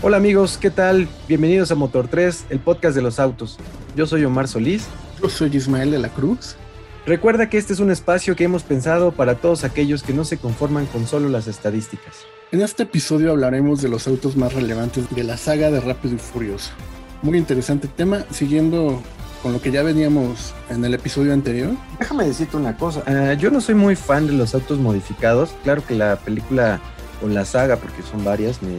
Hola amigos, ¿qué tal? Bienvenidos a Motor 3, el podcast de los autos. Yo soy Omar Solís. Yo soy Ismael de la Cruz. Recuerda que este es un espacio que hemos pensado para todos aquellos que no se conforman con solo las estadísticas. En este episodio hablaremos de los autos más relevantes de la saga de Rápido y Furioso. Muy interesante tema, siguiendo con lo que ya veníamos en el episodio anterior. Déjame decirte una cosa, uh, yo no soy muy fan de los autos modificados. Claro que la película o la saga, porque son varias, me,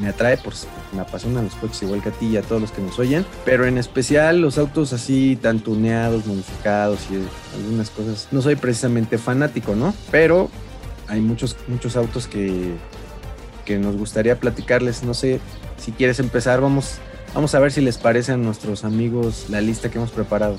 me atrae por me apasionan los coches igual que a ti y a todos los que nos oyen, pero en especial los autos así tan tuneados, modificados y algunas cosas. No soy precisamente fanático, ¿no? Pero hay muchos muchos autos que que nos gustaría platicarles, no sé si quieres empezar, vamos vamos a ver si les parece a nuestros amigos la lista que hemos preparado.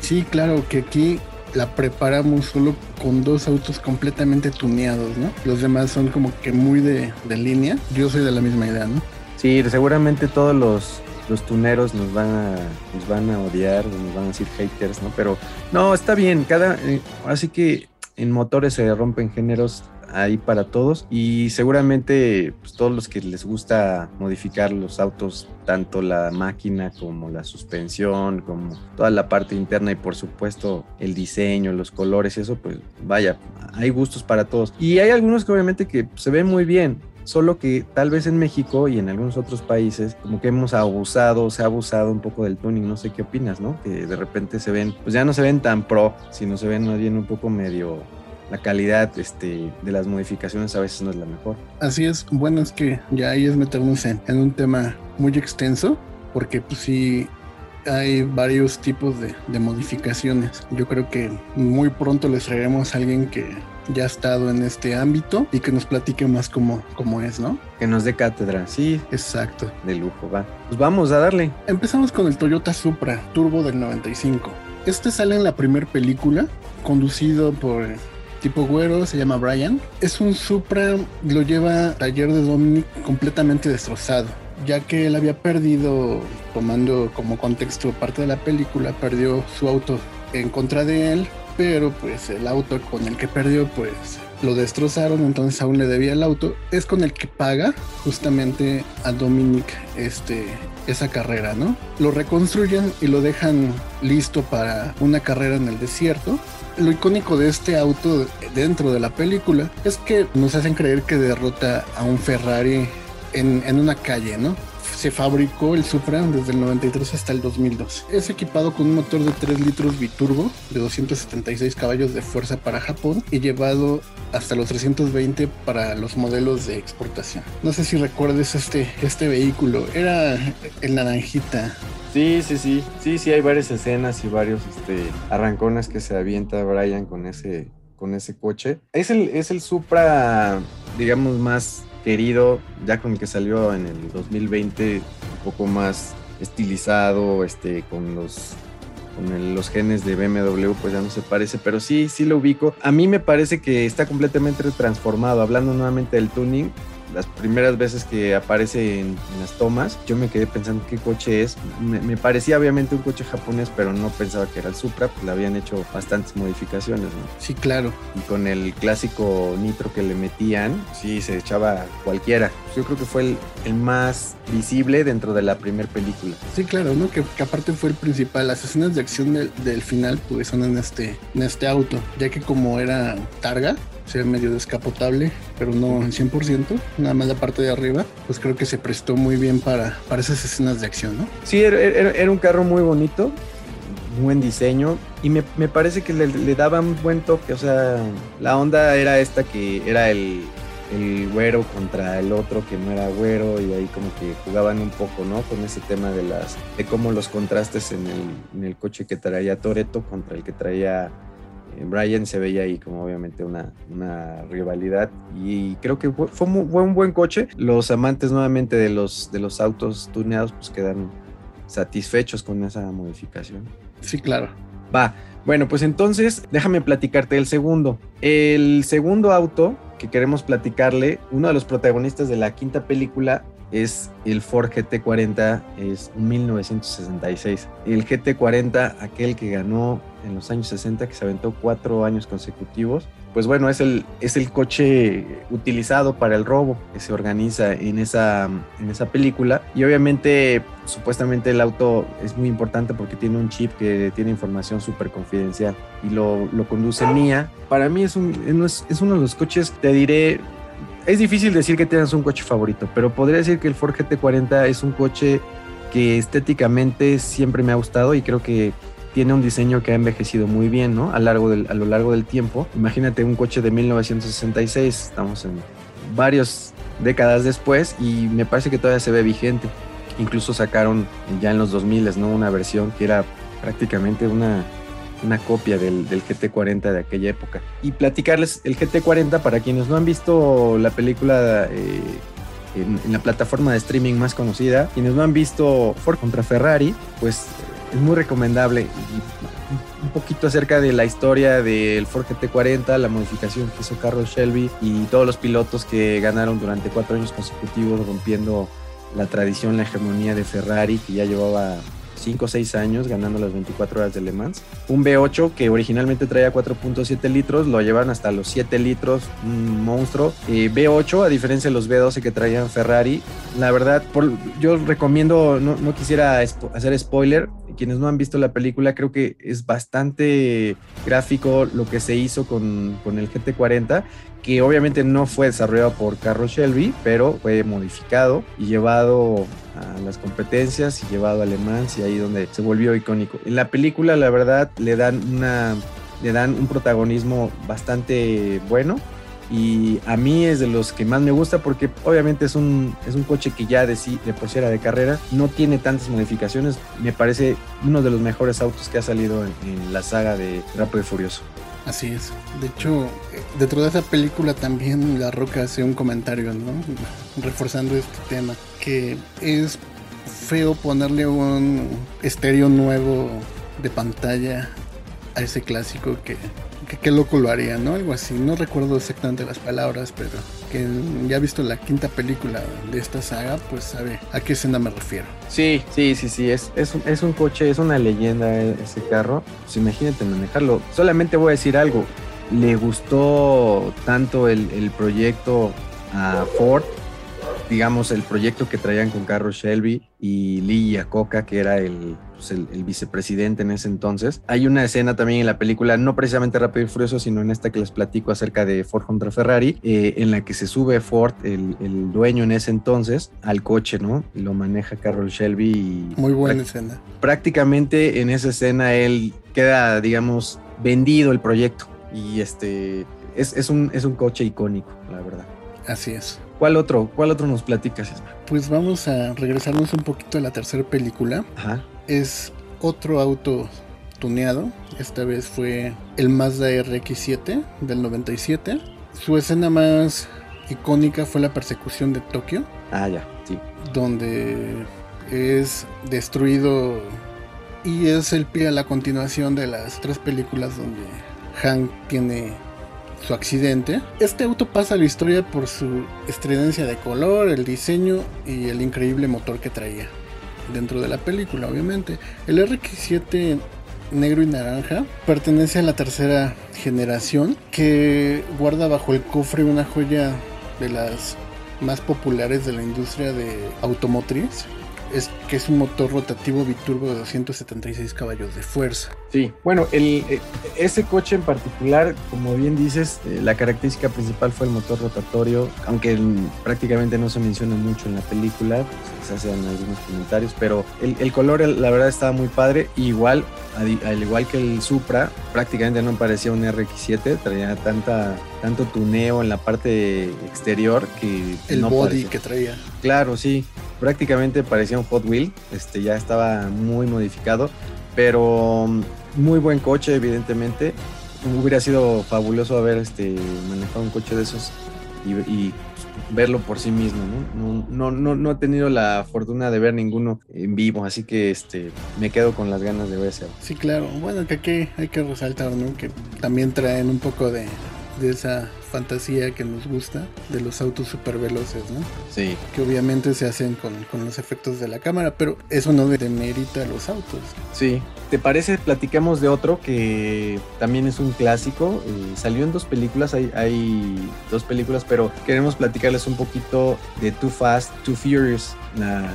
Sí, claro, que aquí la preparamos solo con dos autos completamente tuneados, ¿no? Los demás son como que muy de, de línea. Yo soy de la misma idea, ¿no? Sí, seguramente todos los, los tuneros nos van a nos van a odiar, nos van a decir haters, ¿no? Pero no, está bien, cada eh, así que en motores se rompen géneros ahí para todos y seguramente pues, todos los que les gusta modificar los autos, tanto la máquina como la suspensión, como toda la parte interna y por supuesto el diseño, los colores, eso pues vaya, hay gustos para todos. Y hay algunos que obviamente que se ven muy bien, solo que tal vez en México y en algunos otros países como que hemos abusado, se ha abusado un poco del tuning, no sé qué opinas, ¿no? Que de repente se ven, pues ya no se ven tan pro, sino se ven más bien un poco medio la calidad este, de las modificaciones a veces no es la mejor. Así es, bueno, es que ya ahí es meternos en, en un tema muy extenso, porque pues sí hay varios tipos de, de, modificaciones. Yo creo que muy pronto les traeremos a alguien que ya ha estado en este ámbito y que nos platique más cómo, cómo es, ¿no? Que nos dé cátedra, sí. Exacto. De lujo, va. Pues vamos a darle. Empezamos con el Toyota Supra Turbo del 95. Este sale en la primera película, conducido por tipo güero, se llama Brian. Es un Supra, lo lleva taller de Dominic completamente destrozado, ya que él había perdido, tomando como contexto parte de la película, perdió su auto en contra de él, pero pues el auto con el que perdió pues lo destrozaron, entonces aún le debía el auto. Es con el que paga justamente a Dominic este, esa carrera, ¿no? Lo reconstruyen y lo dejan listo para una carrera en el desierto. Lo icónico de este auto dentro de la película es que nos hacen creer que derrota a un Ferrari en, en una calle, ¿no? Se fabricó el Supra desde el 93 hasta el 2002. Es equipado con un motor de 3 litros biturbo de 276 caballos de fuerza para Japón y llevado hasta los 320 para los modelos de exportación. No sé si recuerdes este, este vehículo, era el naranjita. Sí, sí, sí, sí, sí, hay varias escenas y varios este, arrancones que se avienta Brian con ese, con ese coche. Es el, es el Supra, digamos, más querido, ya con el que salió en el 2020, un poco más estilizado, este, con los con los genes de BMW, pues ya no se parece, pero sí, sí lo ubico. A mí me parece que está completamente transformado. Hablando nuevamente del tuning, las primeras veces que aparece en, en, las tomas, yo me quedé pensando qué coche es. Me, me, parecía obviamente un coche japonés, pero no pensaba que era el Supra, pues le habían hecho bastantes modificaciones, ¿no? Sí, claro. Y con el clásico nitro que le metían, sí, se echaba cualquiera. Yo creo que fue el, el más visible dentro de la primera película. Sí, claro, ¿no? Que, que, aparte fue el principal. Las escenas de acción del, del final, pues son en este, en este auto, ya que como era targa, sea medio descapotable, pero no en 100%, nada más la parte de arriba, pues creo que se prestó muy bien para, para esas escenas de acción, ¿no? Sí, era, era, era un carro muy bonito, buen diseño y me, me parece que le, le daba un buen toque, o sea, la onda era esta que era el, el güero contra el otro que no era güero y ahí como que jugaban un poco, ¿no? Con ese tema de las de cómo los contrastes en el, en el coche que traía Toreto contra el que traía Brian se veía ahí como obviamente una, una rivalidad y creo que fue, fue, fue, un buen coche. Los amantes nuevamente de los, de los autos tuneados pues quedan satisfechos con esa modificación. Sí, claro. Va, bueno, pues entonces déjame platicarte el segundo. El segundo auto que queremos platicarle, uno de los protagonistas de la quinta película es el Ford GT40, es 1966. El GT40, aquel que ganó en los años 60, que se aventó cuatro años consecutivos, pues bueno, es el, es el coche utilizado para el robo que se organiza en esa, en esa película. Y obviamente, supuestamente el auto es muy importante porque tiene un chip que tiene información súper confidencial y lo, lo, conduce Mía. Para mí es, un, es uno de los coches, te diré, es difícil decir que tengas un coche favorito, pero podría decir que el Ford GT40 es un coche que estéticamente siempre me ha gustado y creo que tiene un diseño que ha envejecido muy bien, ¿no? A, lo largo del tiempo. Imagínate un coche de 1966, estamos en varias décadas después y me parece que todavía se ve vigente. Incluso sacaron ya en los 2000, ¿no? Una versión que era prácticamente una, una copia del, del, GT40 de aquella época. Y platicarles el GT40 para quienes no han visto la película eh, en, la plataforma de streaming más conocida, quienes no han visto Ford contra Ferrari, pues es muy recomendable. un poquito acerca de la historia del Ford GT40, la modificación que hizo Carlos Shelby y todos los pilotos que ganaron durante cuatro años consecutivos, rompiendo la tradición, la hegemonía de Ferrari, que ya llevaba 5 o 6 años ganando las 24 horas de Le Mans. Un V8 que originalmente traía 4.7 litros, lo llevan hasta los 7 litros, un monstruo. Eh, V8, a diferencia de los V12 que traían Ferrari, la verdad, por, yo recomiendo, no, no quisiera hacer spoiler, quienes no han visto la película, creo que es bastante gráfico lo que se hizo con, con el GT40 que obviamente no fue desarrollado por Carlos Shelby, pero fue modificado y llevado a las competencias y llevado a Le y ahí donde se volvió icónico. En la película, la verdad, le dan una le dan un protagonismo bastante bueno y a mí es de los que más me gusta porque obviamente es un, es un coche que ya de, sí, de por sí era de carrera, no tiene tantas modificaciones, me parece uno de los mejores autos que ha salido en, la saga de Rápido Furioso. Así es. De hecho, dentro de esa película también La Roca hace un comentario, ¿no? Reforzando este tema, que es feo ponerle un estéreo nuevo de pantalla a ese clásico que que qué loco lo haría, ¿no? Algo así. No recuerdo exactamente las palabras, pero que ya ha visto la quinta película de esta saga, pues sabe a qué escena me refiero. Sí, sí, sí, sí. Es, es, un, es un coche, es una leyenda ese carro. Pues imagínate manejarlo. Solamente voy a decir algo. Le gustó tanto el, el proyecto a Ford digamos, el proyecto que traían con Carlos Shelby y Lee Iacocca, que era pues, el, el, vicepresidente en ese entonces. Hay una escena también en la película, no precisamente Rápido y Furioso, sino en esta que les platico acerca de Ford contra Ferrari, eh, en la que se sube Ford, el, el, dueño en ese entonces, al coche, ¿no? Lo maneja Carlos Shelby. Y Muy buena escena. Prácticamente en esa escena él queda, digamos, vendido el proyecto. Y este es, es, un, es un coche icónico, la verdad. Así es. ¿Cuál otro? ¿Cuál otro nos platicas? Pues vamos a regresarnos un poquito a la tercera película. Ajá. Es otro auto tuneado. Esta vez fue el Mazda RX7 del 97. Su escena más icónica fue la persecución de Tokio. Ah, ya, sí. Donde es destruido y es el pie a la continuación de las tres películas donde Hank tiene su accidente. Este auto pasa a la historia por su estridencia de color, el diseño y el increíble motor que traía. Dentro de la película, obviamente. El RX7 negro y naranja pertenece a la tercera generación que guarda bajo el cofre una joya de las más populares de la industria de automotriz es que es un motor rotativo biturbo de 276 caballos de fuerza. Sí, bueno, el, ese coche en particular, como bien dices, eh, la característica principal fue el motor rotatorio, aunque prácticamente no se menciona mucho en la película, pues, se hacen algunos comentarios, pero el, el, color la verdad estaba muy padre, igual, al igual que el Supra, prácticamente no parecía un RX7, traía tanta, tanto tuneo en la parte exterior que... El no body parecía. que traía. Claro, sí, prácticamente parecía un Hot Wheel, este ya estaba muy modificado, pero muy buen coche evidentemente. Hubiera sido fabuloso haber este manejado un coche de esos y, y verlo por sí mismo, ¿no? No, no, no, he tenido la fortuna de ver ninguno en vivo, así que este me quedo con las ganas de ver ese. Sí, claro. Bueno, que aquí hay que resaltar, ¿no? Que también traen un poco de de esa fantasía que nos gusta de los autos super veloces, ¿no? Sí. Que obviamente se hacen con, con los efectos de la cámara, pero eso no demerita los autos. Sí. ¿Te parece? Platicamos de otro que también es un clásico. eh, salió en dos películas, hay, hay dos películas, pero queremos platicarles un poquito de Too Fast, Too Furious. La,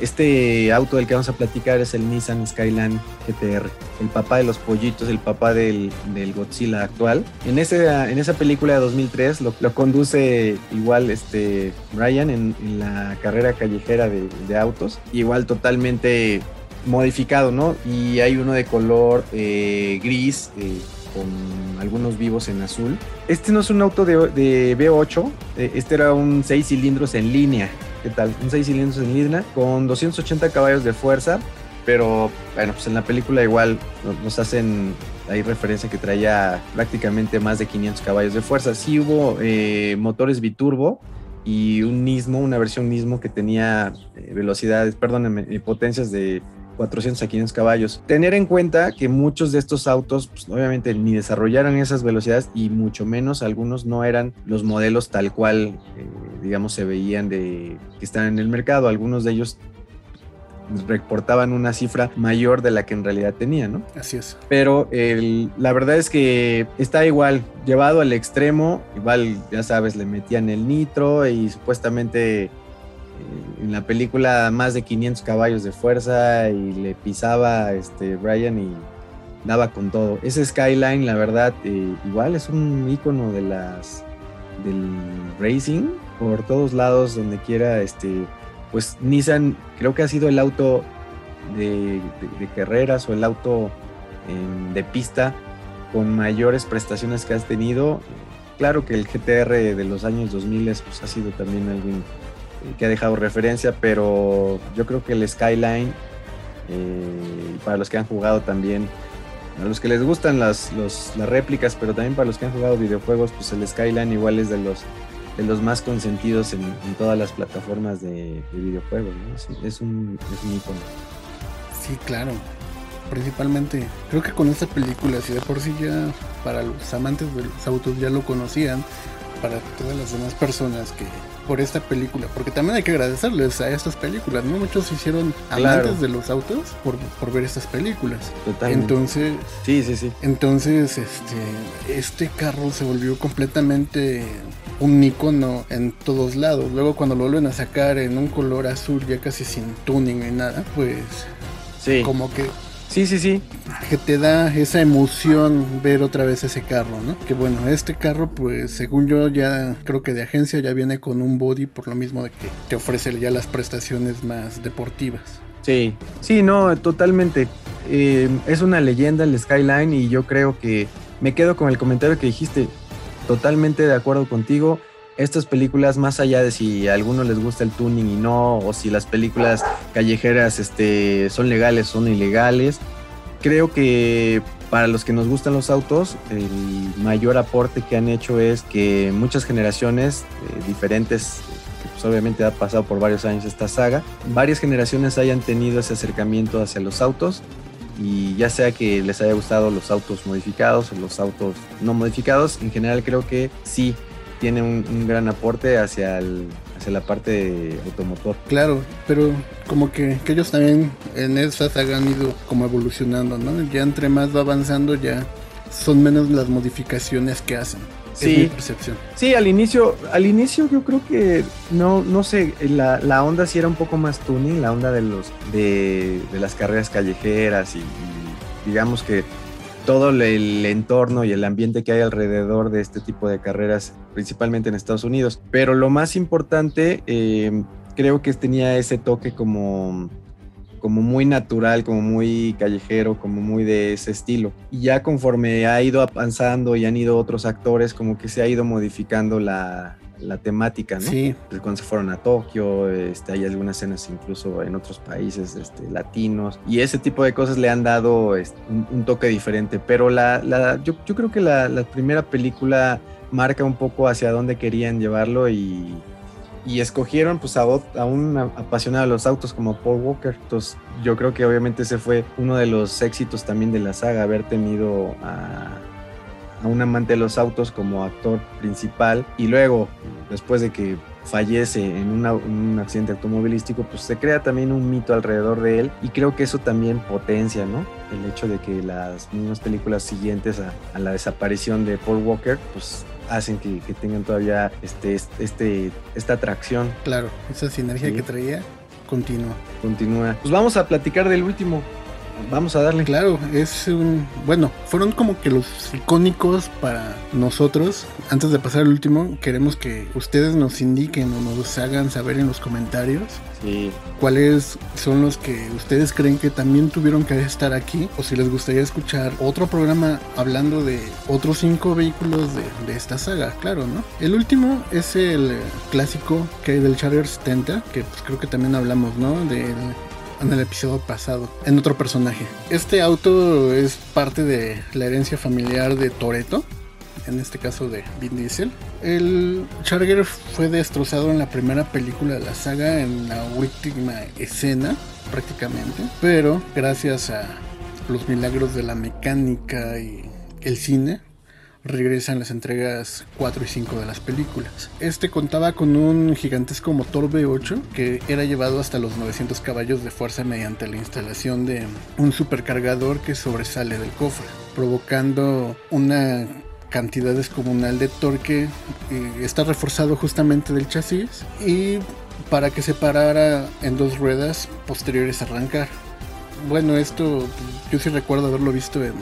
este auto del que vamos a platicar es el Nissan Skyline GTR, el papá de los pollitos, el papá del, Godzilla actual. En, ese, en esa película de 2003 lo, conduce igual este Ryan en, la carrera callejera de, de autos, igual totalmente modificado, ¿no? Y hay uno de color eh, gris eh, con algunos vivos en azul. Este no es un auto de, de V8, eh, este era un 6 cilindros en línea. ¿Qué tal? Un 6 cilindros en línea con 280 caballos de fuerza, pero bueno, pues en la película igual nos, hacen hay referencia que traía prácticamente más de 500 caballos de fuerza. Sí hubo eh, motores biturbo y un Nismo, una versión Nismo que tenía eh, velocidades, perdónenme, eh, potencias de 400 a 500 caballos. Tener en cuenta que muchos de estos autos, pues, obviamente, ni desarrollaron esas velocidades y mucho menos algunos no eran los modelos tal cual, eh, digamos, se veían de que están en el mercado. Algunos de ellos reportaban una cifra mayor de la que en realidad tenían, ¿no? Así es. Pero el- la verdad es que está igual, llevado al extremo, igual, ya sabes, le metían el nitro y supuestamente en la película más de 500 caballos de fuerza y le pisaba este Brian y daba con todo. Ese Skyline, la verdad, eh, igual es un icono de las del racing por todos lados, donde quiera, este, pues Nissan creo que ha sido el auto de, carreras o el auto em, de pista con mayores prestaciones que has tenido. Claro que el GTR de los años 2000 pues, ha sido también eh, que ha dejado referencia, pero yo creo que el Skyline, eh, para los que han jugado también, a los que les gustan las, las réplicas, pero también para los que han jugado videojuegos, pues el Skyline igual es de los, de los más consentidos en, todas las plataformas de, de videojuegos. ¿no? Es, un, es un icono. Sí, claro. Principalmente, creo que con esta película, si de por sí ya para los amantes de los autos ya lo conocían, para todas las demás personas que por esta película, porque también hay que agradecerles a estas películas, ¿no? Muchos se hicieron Claro. amantes de los autos por, por ver estas películas. Totalmente. Entonces, sí, sí, sí. entonces este, este carro se volvió completamente un icono en todos lados. Luego cuando lo vuelven a sacar en un color azul ya casi sin tuning ni nada, pues Sí, como que sí, sí, sí. que te da esa emoción ver otra vez ese carro, ¿no? Que bueno, este carro, pues según yo ya creo que de agencia ya viene con un body por lo mismo de que te ofrece ya las prestaciones más deportivas. Sí, sí, no, totalmente. Eh, es una leyenda el Skyline y yo creo que me quedo con el comentario que dijiste. Totalmente de acuerdo contigo. Estas películas, más allá de si a algunos les gusta el tuning y no, o si las películas callejeras este, son legales, son ilegales, creo que para los que nos gustan los autos, el mayor aporte que han hecho es que muchas generaciones eh, diferentes, que pues obviamente ha pasado por varios años esta saga, varias generaciones hayan tenido ese acercamiento hacia los autos y ya sea que les haya gustado los autos modificados o los autos no modificados, en general creo que sí tiene un, un gran aporte hacia, el, hacia la parte de automotor. Claro, pero como que, que ellos también en esa saga han ido como evolucionando, ¿no? Ya entre más va avanzando ya son menos las modificaciones que hacen. Es mi percepción. Sí, al inicio, al inicio yo creo que no, no sé, la, la onda sí era un poco más tuning, la onda de los de, de las carreras callejeras y, y digamos que todo el, entorno y el ambiente que hay alrededor de este tipo de carreras, principalmente en Estados Unidos. Pero lo más importante, eh, creo que tenía ese toque como como muy natural, como muy callejero, como muy de ese estilo. Y ya conforme ha ido avanzando y han ido otros actores, como que se ha ido modificando la, la temática, ¿no? Sí, Pues Cuando se fueron a Tokio, este, hay algunas escenas incluso en otros países este, latinos, y ese tipo de cosas le han dado este, un, un toque diferente. Pero la, la- yo, yo creo que la, la primera película marca un poco hacia dónde querían llevarlo y, y escogieron pues a, a un apasionado de los autos como Paul Walker. Entonces yo creo que obviamente ese fue uno de los éxitos también de la saga, haber tenido a, a un amante de los autos como actor principal y luego, después de que fallece en un accidente automovilístico, pues se crea también un mito alrededor de él y creo que eso también potencia, ¿no? El hecho de que las mismas películas siguientes a, la desaparición de Paul Walker, pues hacen que, tengan todavía este, este, esta atracción. Claro, esa sinergia que traía continúa. Continúa. Pues vamos a platicar del último, vamos a darle. Claro, es un. Bueno, fueron como que los icónicos para nosotros. Antes de pasar al último, queremos que ustedes nos indiquen o nos hagan saber en los comentarios sí. cuáles son los que ustedes creen que también tuvieron que estar aquí. O si les gustaría escuchar otro programa hablando de otros cinco vehículos de, esta saga, claro, ¿no? El último es el clásico que hay del Charger 70, que pues creo que también hablamos, ¿no? Del en el episodio pasado, en otro personaje. Este auto es parte de la herencia familiar de Toreto, en este caso de Vin Diesel. El Charger fue destrozado en la primera película de la saga, en la última escena prácticamente, pero gracias a los milagros de la mecánica y el cine, regresan las entregas 4 y 5 de las películas. Este contaba con un gigantesco motor V8 que era llevado hasta los 900 caballos de fuerza mediante la instalación de un supercargador que sobresale del cofre, provocando una cantidad descomunal de torque. está reforzado justamente del chasis y para que se parara en dos ruedas posteriores a arrancar. Bueno, esto yo sí recuerdo haberlo visto en,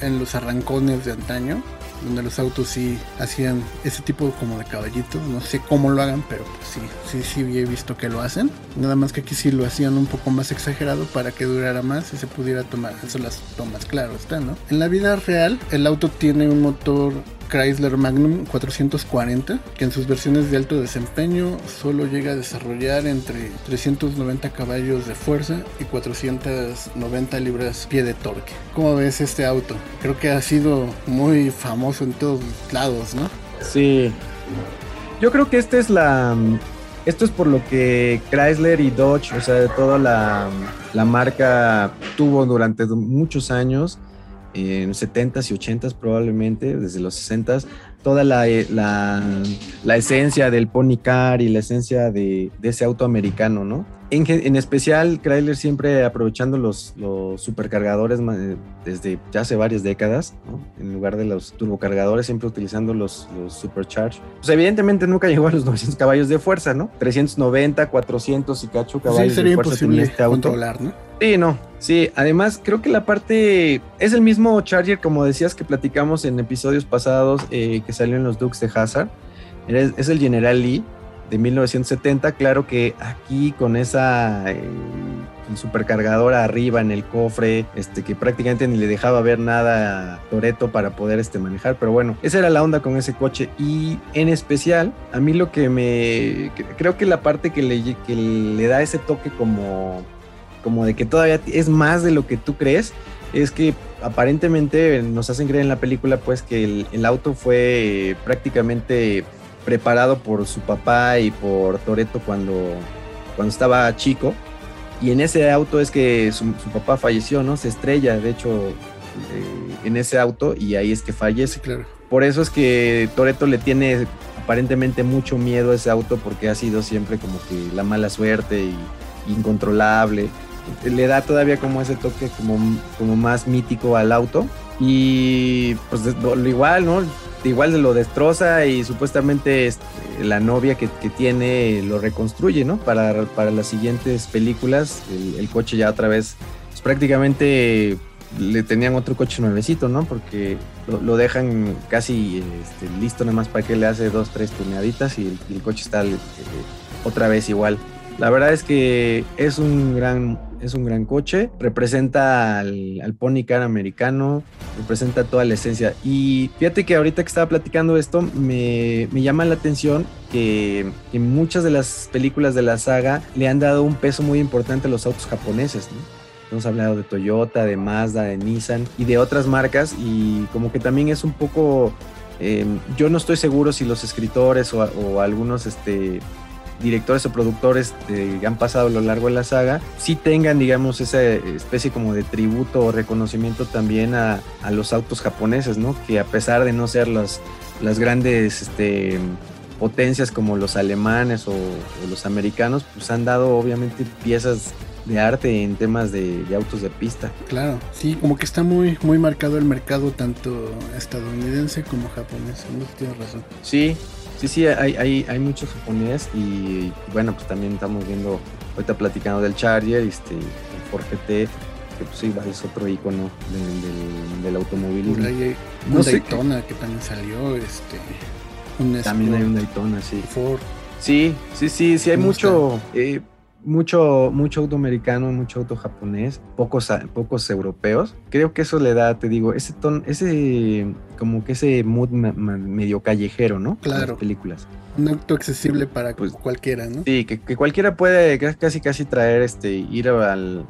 en los arrancones de antaño donde los autos sí hacían ese tipo como de caballitos. No sé cómo lo hagan, pero pues sí, sí, sí he visto que lo hacen. Nada más que aquí sí lo hacían un poco más exagerado para que durara más y se pudiera tomar. Eso las tomas, claro está, ¿no? En la vida real, el auto tiene un motor Chrysler Magnum 440, que en sus versiones de alto desempeño solo llega a desarrollar entre 390 caballos de fuerza y 490 libras pie de torque. ¿Cómo ves este auto? Creo que ha sido muy famoso en todos lados, ¿no? Sí. Yo creo que esta es la esto es por lo que Chrysler y Dodge, o sea, toda la, la marca tuvo durante muchos años en los 70s y 80s probablemente, desde los 60s, toda la, eh, la, la, esencia del pony car y la esencia de, de ese auto americano, ¿no? En, en, especial, Chrysler siempre aprovechando los, los supercargadores eh, desde ya hace varias décadas, ¿no? en lugar de los turbocargadores, siempre utilizando los, los supercharge. Pues evidentemente nunca llegó a los 900 caballos de fuerza, ¿no? 390, 400 y cacho caballos sí, sería imposible este controlar, ¿no? Sí, no. Sí, además creo que la parte es el mismo Charger, como decías que platicamos en episodios pasados eh, que salió en los Dukes de Hazard. Es, el General Lee de 1970. Claro que aquí con esa eh, supercargadora arriba en el cofre, este que prácticamente ni le dejaba ver nada a Toreto para poder este, manejar. Pero bueno, esa era la onda con ese coche. Y en especial, a mí lo que me. Creo que la parte que le, que le da ese toque como como de que todavía es más de lo que tú crees, es que aparentemente nos hacen creer en la película pues que el, auto fue prácticamente preparado por su papá y por Toreto cuando, cuando estaba chico. Y en ese auto es que su, papá falleció, ¿no? Se estrella, de hecho, eh, en ese auto y ahí es que fallece. Claro. Por eso es que Toreto le tiene aparentemente mucho miedo a ese auto porque ha sido siempre como que la mala suerte y incontrolable le da todavía como ese toque como, como más mítico al auto. Y pues igual, ¿no? Igual lo destroza y supuestamente este, la novia que, tiene lo reconstruye, ¿no? Para, para las siguientes películas, el, coche ya otra vez, pues prácticamente le tenían otro coche nuevecito, ¿no? Porque lo, dejan casi este, listo nada más para que le hace dos, tres tuneaditas y el, coche está eh, otra vez igual. La verdad es que es un gran, es un gran coche, representa al, al pony car americano, representa toda la esencia. Y fíjate que ahorita que estaba platicando esto, me, me llama la atención que, en muchas de las películas de la saga le han dado un peso muy importante a los autos japoneses, Hemos hablado de Toyota, de Mazda, de Nissan y de otras marcas y como que también es un poco, eh, yo no estoy seguro si los escritores o, o algunos este, directores o productores que han pasado a lo largo de la saga, sí tengan, digamos, esa especie como de tributo o reconocimiento también a, los autos japoneses, ¿no? Que a pesar de no ser las, las grandes este, potencias como los alemanes o, los americanos, pues han dado obviamente piezas de arte en temas de, autos de pista. Claro, sí, como que está muy, muy marcado el mercado tanto estadounidense como japonés, no tienes razón. Sí, sí, sí, hay, hay, hay mucho japonés y bueno, pues también estamos viendo, ahorita platicando del Charger, este, el Ford GT, que pues sí, es otro icono del, del, automovilismo. Hay un Daytona que también salió, este... también hay un Daytona, sí. Ford. Sí, sí, sí, sí, hay mucho mucho, mucho auto americano, mucho auto japonés, pocos, pocos europeos. Creo que eso le da, te digo, ese ton, ese, como que ese mood medio callejero, ¿no? Claro. Las películas. Un auto accesible para pues, cualquiera, ¿no? Sí, que, cualquiera puede casi, casi traer, este, ir al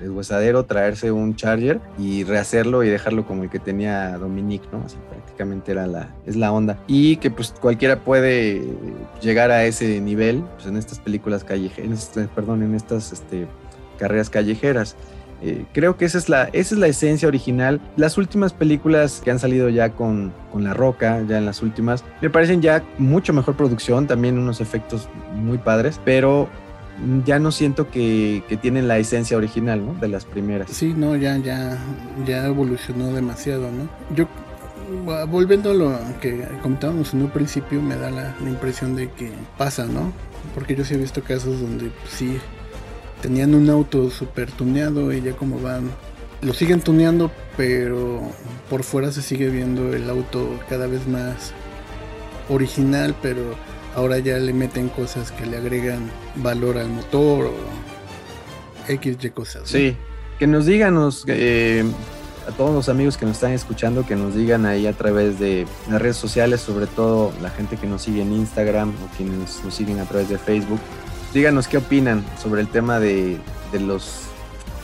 deshuesadero, traerse un Charger y rehacerlo y dejarlo como el que tenía Dominique, ¿no? Así prácticamente era la, es la onda. Y que pues cualquiera puede llegar a ese nivel pues, en estas películas callejeras, perdón, en estas este, carreras callejeras. Eh, creo que esa es, la, esa es la esencia original. Las últimas películas que han salido ya con, con La Roca, ya en las últimas, me parecen ya mucho mejor producción, también unos efectos muy padres, pero ya no siento que, tienen la esencia original, ¿no? De las primeras. Sí, no, ya, ya, ya evolucionó demasiado, ¿no? Yo, volviendo a lo que comentábamos en un principio, me da la, impresión de que pasa, ¿no? Porque yo sí he visto casos donde pues, sí tenían un auto súper tuneado y ya como van, lo siguen tuneando, pero por fuera se sigue viendo el auto cada vez más original, pero ahora ya le meten cosas que le agregan valor al motor o X y cosas. Sí, que nos digan eh, a todos los amigos que nos están escuchando, que nos digan ahí a través de las redes sociales, sobre todo la gente que nos sigue en Instagram o quienes nos siguen a través de Facebook, díganos qué opinan sobre el tema de, los,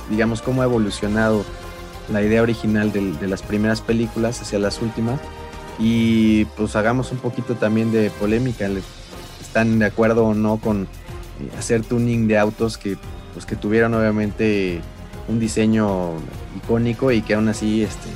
digamos, cómo ha evolucionado la idea original de las primeras películas hacia las últimas. Y pues hagamos un poquito también de polémica están de acuerdo o no con eh, hacer tuning de autos que, pues, que tuvieron obviamente un diseño icónico y que aún así este,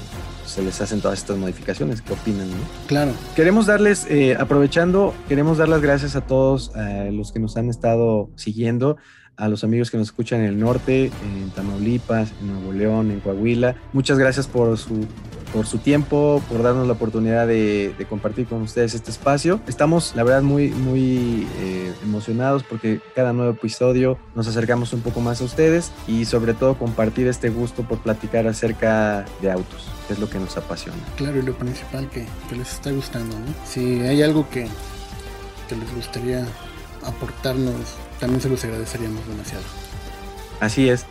se les hacen todas estas modificaciones. ¿Qué opinan? Claro. Queremos darles, eh, aprovechando, queremos dar las gracias a todos los que nos han estado siguiendo, a los amigos que nos escuchan en el norte, en Tamaulipas, en Nuevo León, en Coahuila. Muchas gracias por su por su tiempo, por darnos la oportunidad de, compartir con ustedes este espacio. Estamos, la verdad, muy, muy eh, emocionados porque cada nuevo episodio nos acercamos un poco más a ustedes y sobre todo compartir este gusto por platicar acerca de autos, que es lo que nos apasiona. Claro, y lo principal que, les está gustando, ¿no? Si hay algo que, que les gustaría aportarnos, también se los agradeceríamos demasiado. Así es.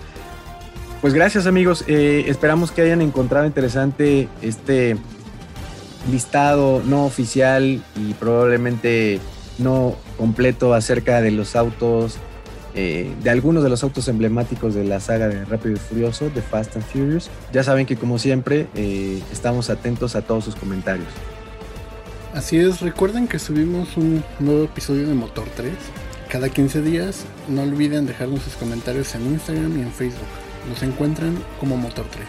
Pues gracias amigos, eh, esperamos que hayan encontrado interesante este listado no oficial y probablemente no completo acerca de los autos, eh, de algunos de los autos emblemáticos de la saga de Rápido y Furioso, de Fast and Furious. Ya saben que como siempre eh, estamos atentos a todos sus comentarios. Así es, recuerden que subimos un nuevo episodio de Motor 3 cada 15 días. No olviden dejarnos sus comentarios en Instagram y en Facebook. Nos encuentran como Motor 3.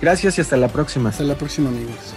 Gracias y hasta la próxima. Hasta la próxima amigos.